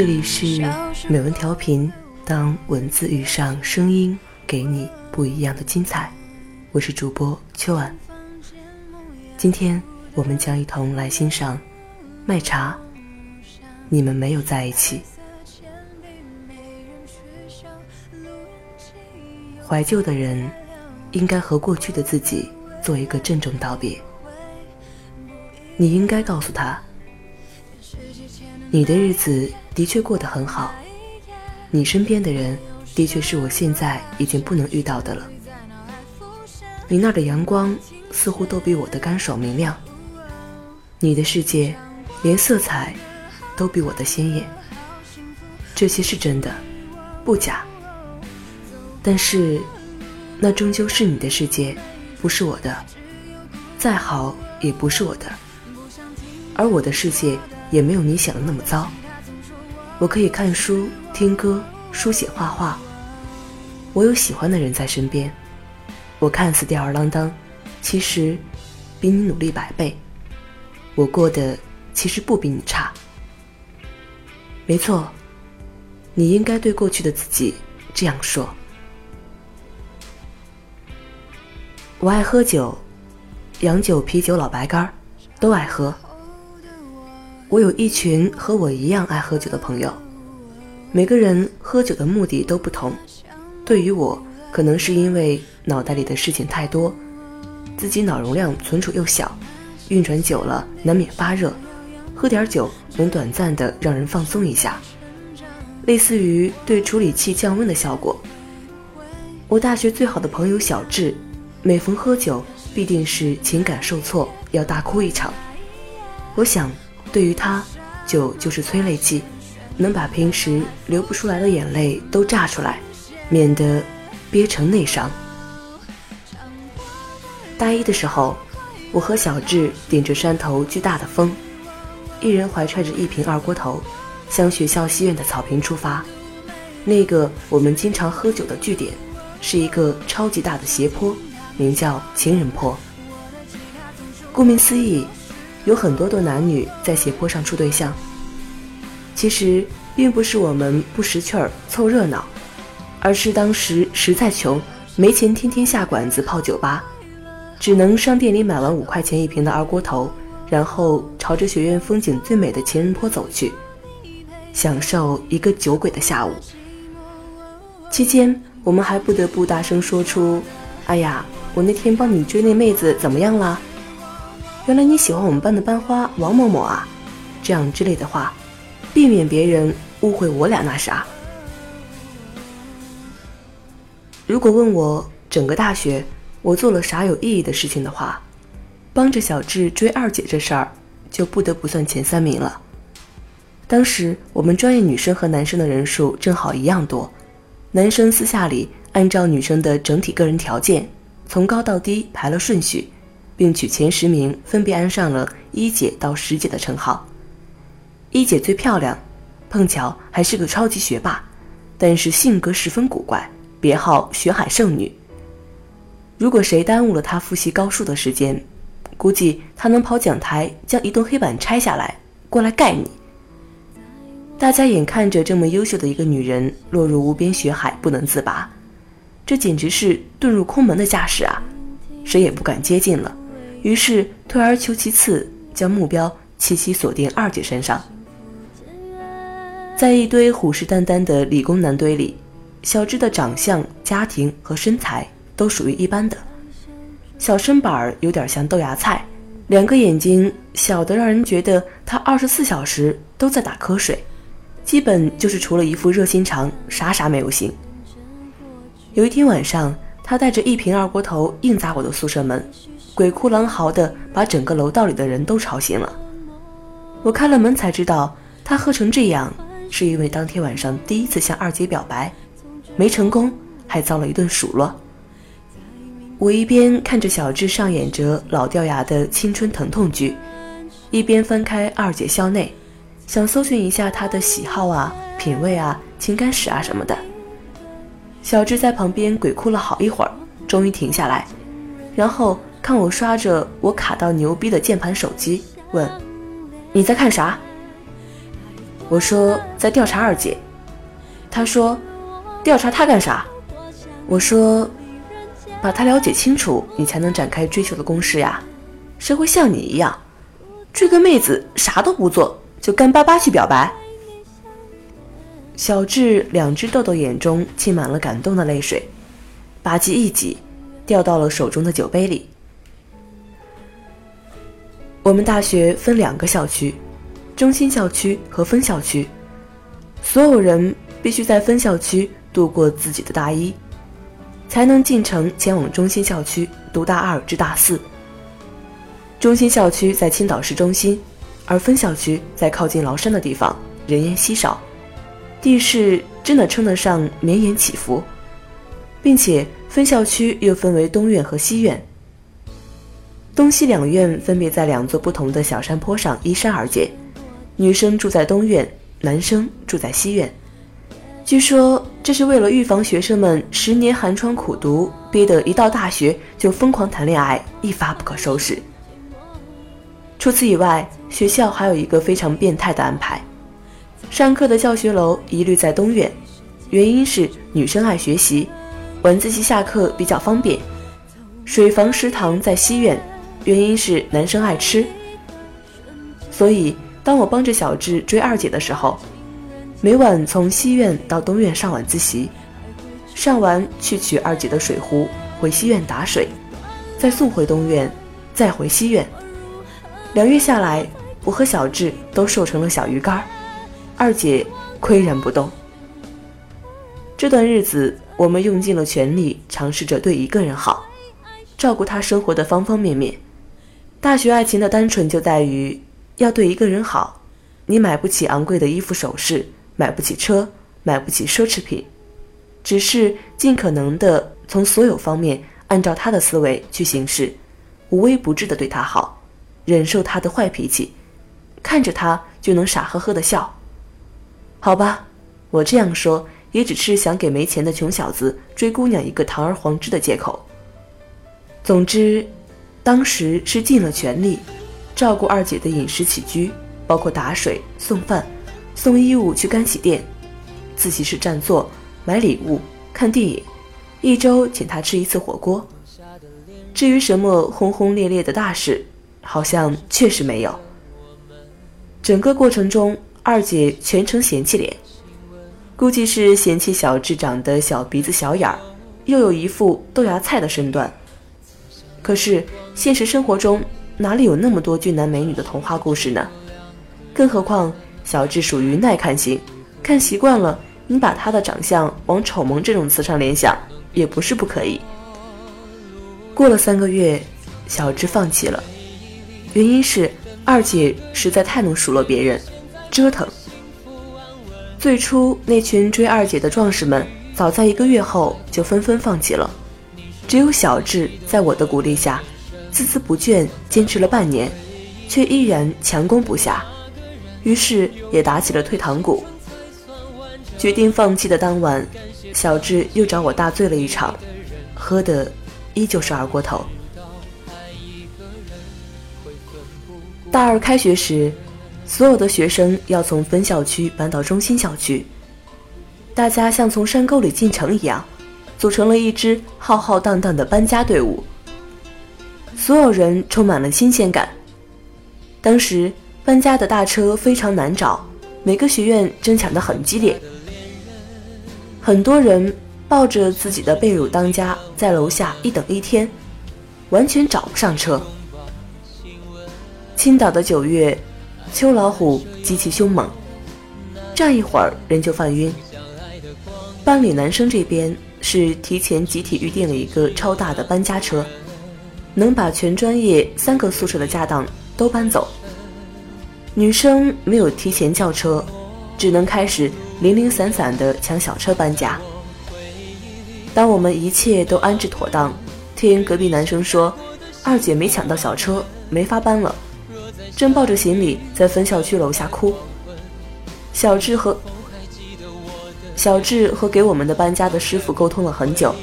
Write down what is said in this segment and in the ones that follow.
这里是美文调频，当文字遇上声音，给你不一样的精彩。我是主播秋晚，今天我们将一同来欣赏《卖茶》。你们没有在一起。怀旧的人，应该和过去的自己做一个郑重道别。你应该告诉他。你的日子的确过得很好，你身边的人的确是我现在已经不能遇到的了。你那儿的阳光似乎都比我的干爽明亮，你的世界连色彩都比我的鲜艳。这些是真的，不假。但是，那终究是你的世界，不是我的。再好也不是我的，而我的世界。也没有你想的那么糟。我可以看书、听歌、书写、画画。我有喜欢的人在身边。我看似吊儿郎当，其实比你努力百倍。我过得其实不比你差。没错，你应该对过去的自己这样说。我爱喝酒，洋酒、啤酒、老白干都爱喝。我有一群和我一样爱喝酒的朋友，每个人喝酒的目的都不同。对于我，可能是因为脑袋里的事情太多，自己脑容量存储又小，运转久了难免发热，喝点酒能短暂的让人放松一下，类似于对处理器降温的效果。我大学最好的朋友小智，每逢喝酒必定是情感受挫，要大哭一场。我想。对于他，酒就是催泪剂，能把平时流不出来的眼泪都榨出来，免得憋成内伤。大一的时候，我和小智顶着山头巨大的风，一人怀揣着一瓶二锅头，向学校西院的草坪出发。那个我们经常喝酒的据点，是一个超级大的斜坡，名叫情人坡。顾名思义。有很多对男女在斜坡上处对象。其实并不是我们不识趣儿凑热闹，而是当时实在穷，没钱天天下馆子泡酒吧，只能商店里买完五块钱一瓶的二锅头，然后朝着学院风景最美的情人坡走去，享受一个酒鬼的下午。期间，我们还不得不大声说出：“哎呀，我那天帮你追那妹子怎么样了？”原来你喜欢我们班的班花王某某啊，这样之类的话，避免别人误会我俩那啥。如果问我整个大学我做了啥有意义的事情的话，帮着小智追二姐这事儿，就不得不算前三名了。当时我们专业女生和男生的人数正好一样多，男生私下里按照女生的整体个人条件，从高到低排了顺序。并取前十名分别安上了一姐到十姐的称号。一姐最漂亮，碰巧还是个超级学霸，但是性格十分古怪，别号学海圣女。如果谁耽误了她复习高数的时间，估计她能跑讲台将一栋黑板拆下来过来盖你。大家眼看着这么优秀的一个女人落入无边学海不能自拔，这简直是遁入空门的架势啊！谁也不敢接近了。于是退而求其次，将目标齐齐锁定二姐身上。在一堆虎视眈眈的理工男堆里，小智的长相、家庭和身材都属于一般的。小身板儿有点像豆芽菜，两个眼睛小的让人觉得他二十四小时都在打瞌睡，基本就是除了一副热心肠，啥啥没有心。有一天晚上，他带着一瓶二锅头硬砸我的宿舍门。鬼哭狼嚎的，把整个楼道里的人都吵醒了。我开了门才知道，他喝成这样，是因为当天晚上第一次向二姐表白，没成功，还遭了一顿数落。我一边看着小智上演着老掉牙的青春疼痛剧，一边翻开二姐校内，想搜寻一下她的喜好啊、品味啊、情感史啊什么的。小智在旁边鬼哭了好一会儿，终于停下来，然后。看我刷着我卡到牛逼的键盘手机，问：“你在看啥？”我说在调查二姐。他说，调查她干啥？我说，把她了解清楚，你才能展开追求的攻势呀。谁会像你一样，追个妹子啥都不做就干巴巴去表白？小智两只豆豆眼中浸满了感动的泪水，吧唧一挤，掉到了手中的酒杯里。我们大学分两个校区，中心校区和分校区，所有人必须在分校区度过自己的大一，才能进城前往中心校区读大二至大四。中心校区在青岛市中心，而分校区在靠近崂山的地方，人烟稀少，地势真的称得上绵延起伏，并且分校区又分为东院和西院。东西两院分别在两座不同的小山坡上依山而建，女生住在东院，男生住在西院。据说这是为了预防学生们十年寒窗苦读，憋得一到大学就疯狂谈恋爱，一发不可收拾。除此以外，学校还有一个非常变态的安排：上课的教学楼一律在东院，原因是女生爱学习，晚自习下课比较方便；水房食堂在西院。原因是男生爱吃，所以当我帮着小智追二姐的时候，每晚从西院到东院上晚自习，上完去取二姐的水壶，回西院打水，再送回东院，再回西院。两月下来，我和小智都瘦成了小鱼干，二姐岿然不动。这段日子，我们用尽了全力，尝试着对一个人好，照顾他生活的方方面面。大学爱情的单纯就在于要对一个人好，你买不起昂贵的衣服首饰，买不起车，买不起奢侈品，只是尽可能的从所有方面按照他的思维去行事，无微不至的对他好，忍受他的坏脾气，看着他就能傻呵呵的笑。好吧，我这样说也只是想给没钱的穷小子追姑娘一个堂而皇之的借口。总之。当时是尽了全力，照顾二姐的饮食起居，包括打水、送饭、送衣物去干洗店，自习室占座、买礼物、看电影，一周请她吃一次火锅。至于什么轰轰烈烈的大事，好像确实没有。整个过程中，二姐全程嫌弃脸，估计是嫌弃小智长得小鼻子小眼儿，又有一副豆芽菜的身段。可是现实生活中哪里有那么多俊男美女的童话故事呢？更何况小智属于耐看型，看习惯了，你把他的长相往丑萌这种词上联想也不是不可以。过了三个月，小智放弃了，原因是二姐实在太能数落别人，折腾。最初那群追二姐的壮士们，早在一个月后就纷纷放弃了。只有小智在我的鼓励下，孜孜不倦坚持了半年，却依然强攻不下，于是也打起了退堂鼓。决定放弃的当晚，小智又找我大醉了一场，喝的依旧是二锅头。大二开学时，所有的学生要从分校区搬到中心校区，大家像从山沟里进城一样。组成了一支浩浩荡荡的搬家队伍，所有人充满了新鲜感。当时搬家的大车非常难找，每个学院争抢的很激烈，很多人抱着自己的被褥当家，在楼下一等一天，完全找不上车。青岛的九月，秋老虎极其凶猛，站一会儿人就犯晕。班里男生这边。是提前集体预定了一个超大的搬家车，能把全专业三个宿舍的家当都搬走。女生没有提前叫车，只能开始零零散散的抢小车搬家。当我们一切都安置妥当，听隔壁男生说，二姐没抢到小车，没法搬了，正抱着行李在分校区楼下哭。小智和。小智和给我们的搬家的师傅沟通了很久，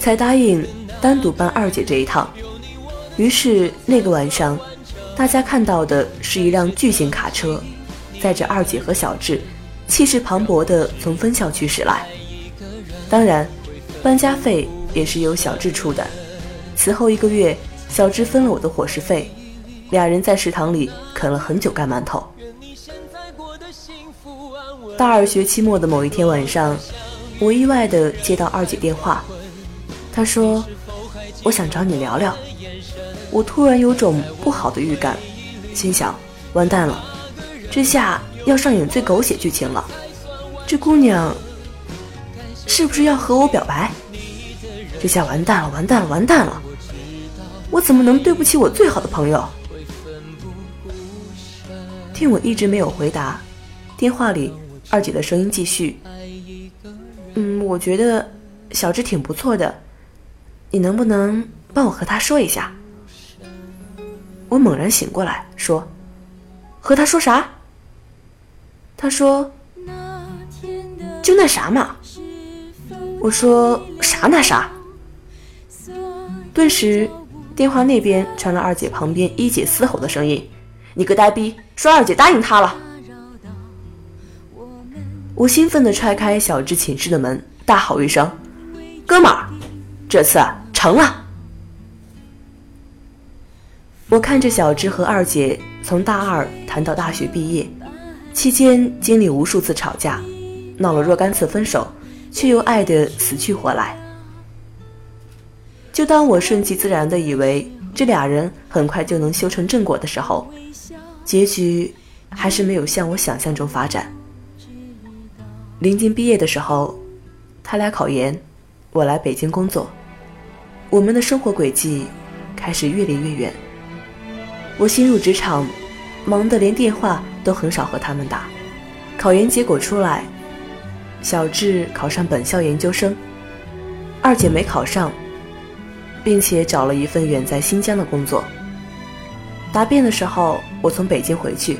才答应单独搬二姐这一趟。于是那个晚上，大家看到的是一辆巨型卡车，载着二姐和小智，气势磅礴地从分校区驶来。当然，搬家费也是由小智出的。此后一个月，小智分了我的伙食费，俩人在食堂里啃了很久干馒头。大二学期末的某一天晚上，我意外地接到二姐电话，她说：“我想找你聊聊。”我突然有种不好的预感，心想：完蛋了，这下要上演最狗血剧情了。这姑娘是不是要和我表白？这下完蛋了，完蛋了，完蛋了！我怎么能对不起我最好的朋友？听我一直没有回答，电话里二姐的声音继续：“嗯，我觉得小智挺不错的，你能不能帮我和他说一下？”我猛然醒过来，说：“和他说啥？”他说：“就那啥嘛。”我说：“啥那啥？”顿时，电话那边传来二姐旁边一姐嘶吼的声音：“你个呆逼，说二姐答应他了！”我兴奋地踹开小智寝室的门，大吼一声：“哥们儿，这次成了！”我看着小智和二姐从大二谈到大学毕业，期间经历无数次吵架，闹了若干次分手，却又爱得死去活来。就当我顺其自然的以为这俩人很快就能修成正果的时候，结局还是没有像我想象中发展。临近毕业的时候，他俩考研，我来北京工作，我们的生活轨迹开始越离越远。我新入职场，忙得连电话都很少和他们打。考研结果出来，小智考上本校研究生，二姐没考上，并且找了一份远在新疆的工作。答辩的时候，我从北京回去，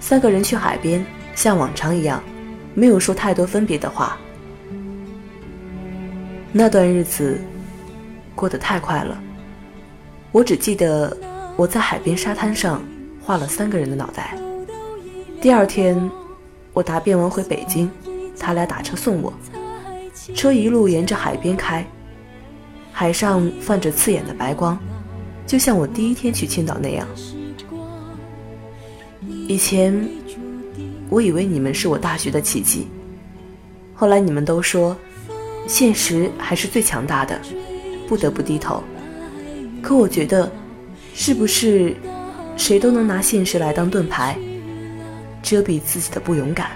三个人去海边，像往常一样，没有说太多分别的话。那段日子过得太快了，我只记得。我在海边沙滩上画了三个人的脑袋。第二天，我答辩完回北京，他俩打车送我，车一路沿着海边开，海上泛着刺眼的白光，就像我第一天去青岛那样。以前，我以为你们是我大学的奇迹，后来你们都说，现实还是最强大的，不得不低头。可我觉得。是不是谁都能拿现实来当盾牌，遮蔽自己的不勇敢？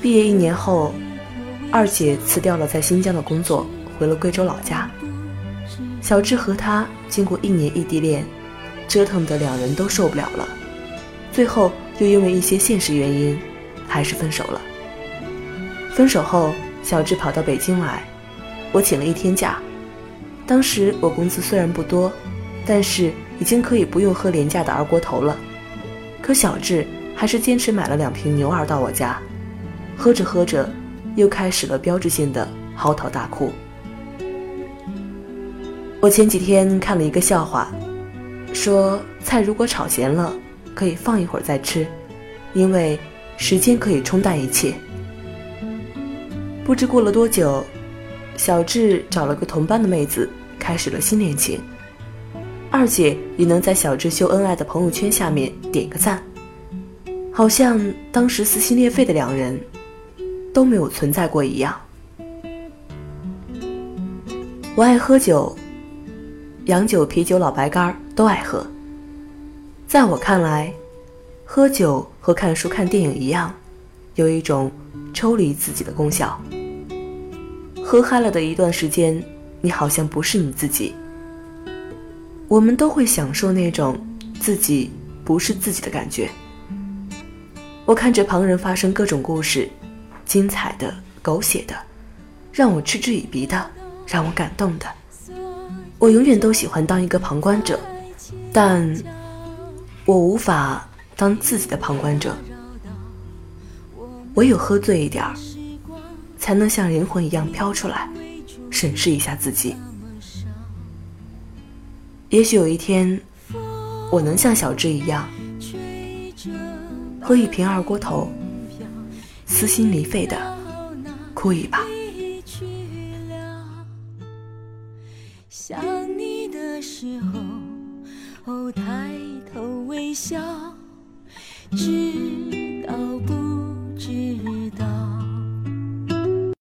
毕业一年后，二姐辞掉了在新疆的工作，回了贵州老家。小智和她经过一年异地恋，折腾的两人都受不了了，最后又因为一些现实原因，还是分手了。分手后，小智跑到北京来，我请了一天假。当时我工资虽然不多，但是已经可以不用喝廉价的二锅头了。可小智还是坚持买了两瓶牛二到我家，喝着喝着，又开始了标志性的嚎啕大哭。我前几天看了一个笑话，说菜如果炒咸了，可以放一会儿再吃，因为时间可以冲淡一切。不知过了多久。小智找了个同班的妹子，开始了新恋情。二姐也能在小智秀恩爱的朋友圈下面点个赞，好像当时撕心裂肺的两人都没有存在过一样。我爱喝酒，洋酒、啤酒、老白干都爱喝。在我看来，喝酒和看书、看电影一样，有一种抽离自己的功效。喝嗨了的一段时间，你好像不是你自己。我们都会享受那种自己不是自己的感觉。我看着旁人发生各种故事，精彩的、狗血的，让我嗤之以鼻的，让我感动的。我永远都喜欢当一个旁观者，但我无法当自己的旁观者。唯有喝醉一点儿。才能像灵魂一样飘出来，审视一下自己。也许有一天，我能像小智一样，喝一瓶二锅头，撕心裂肺的哭一把。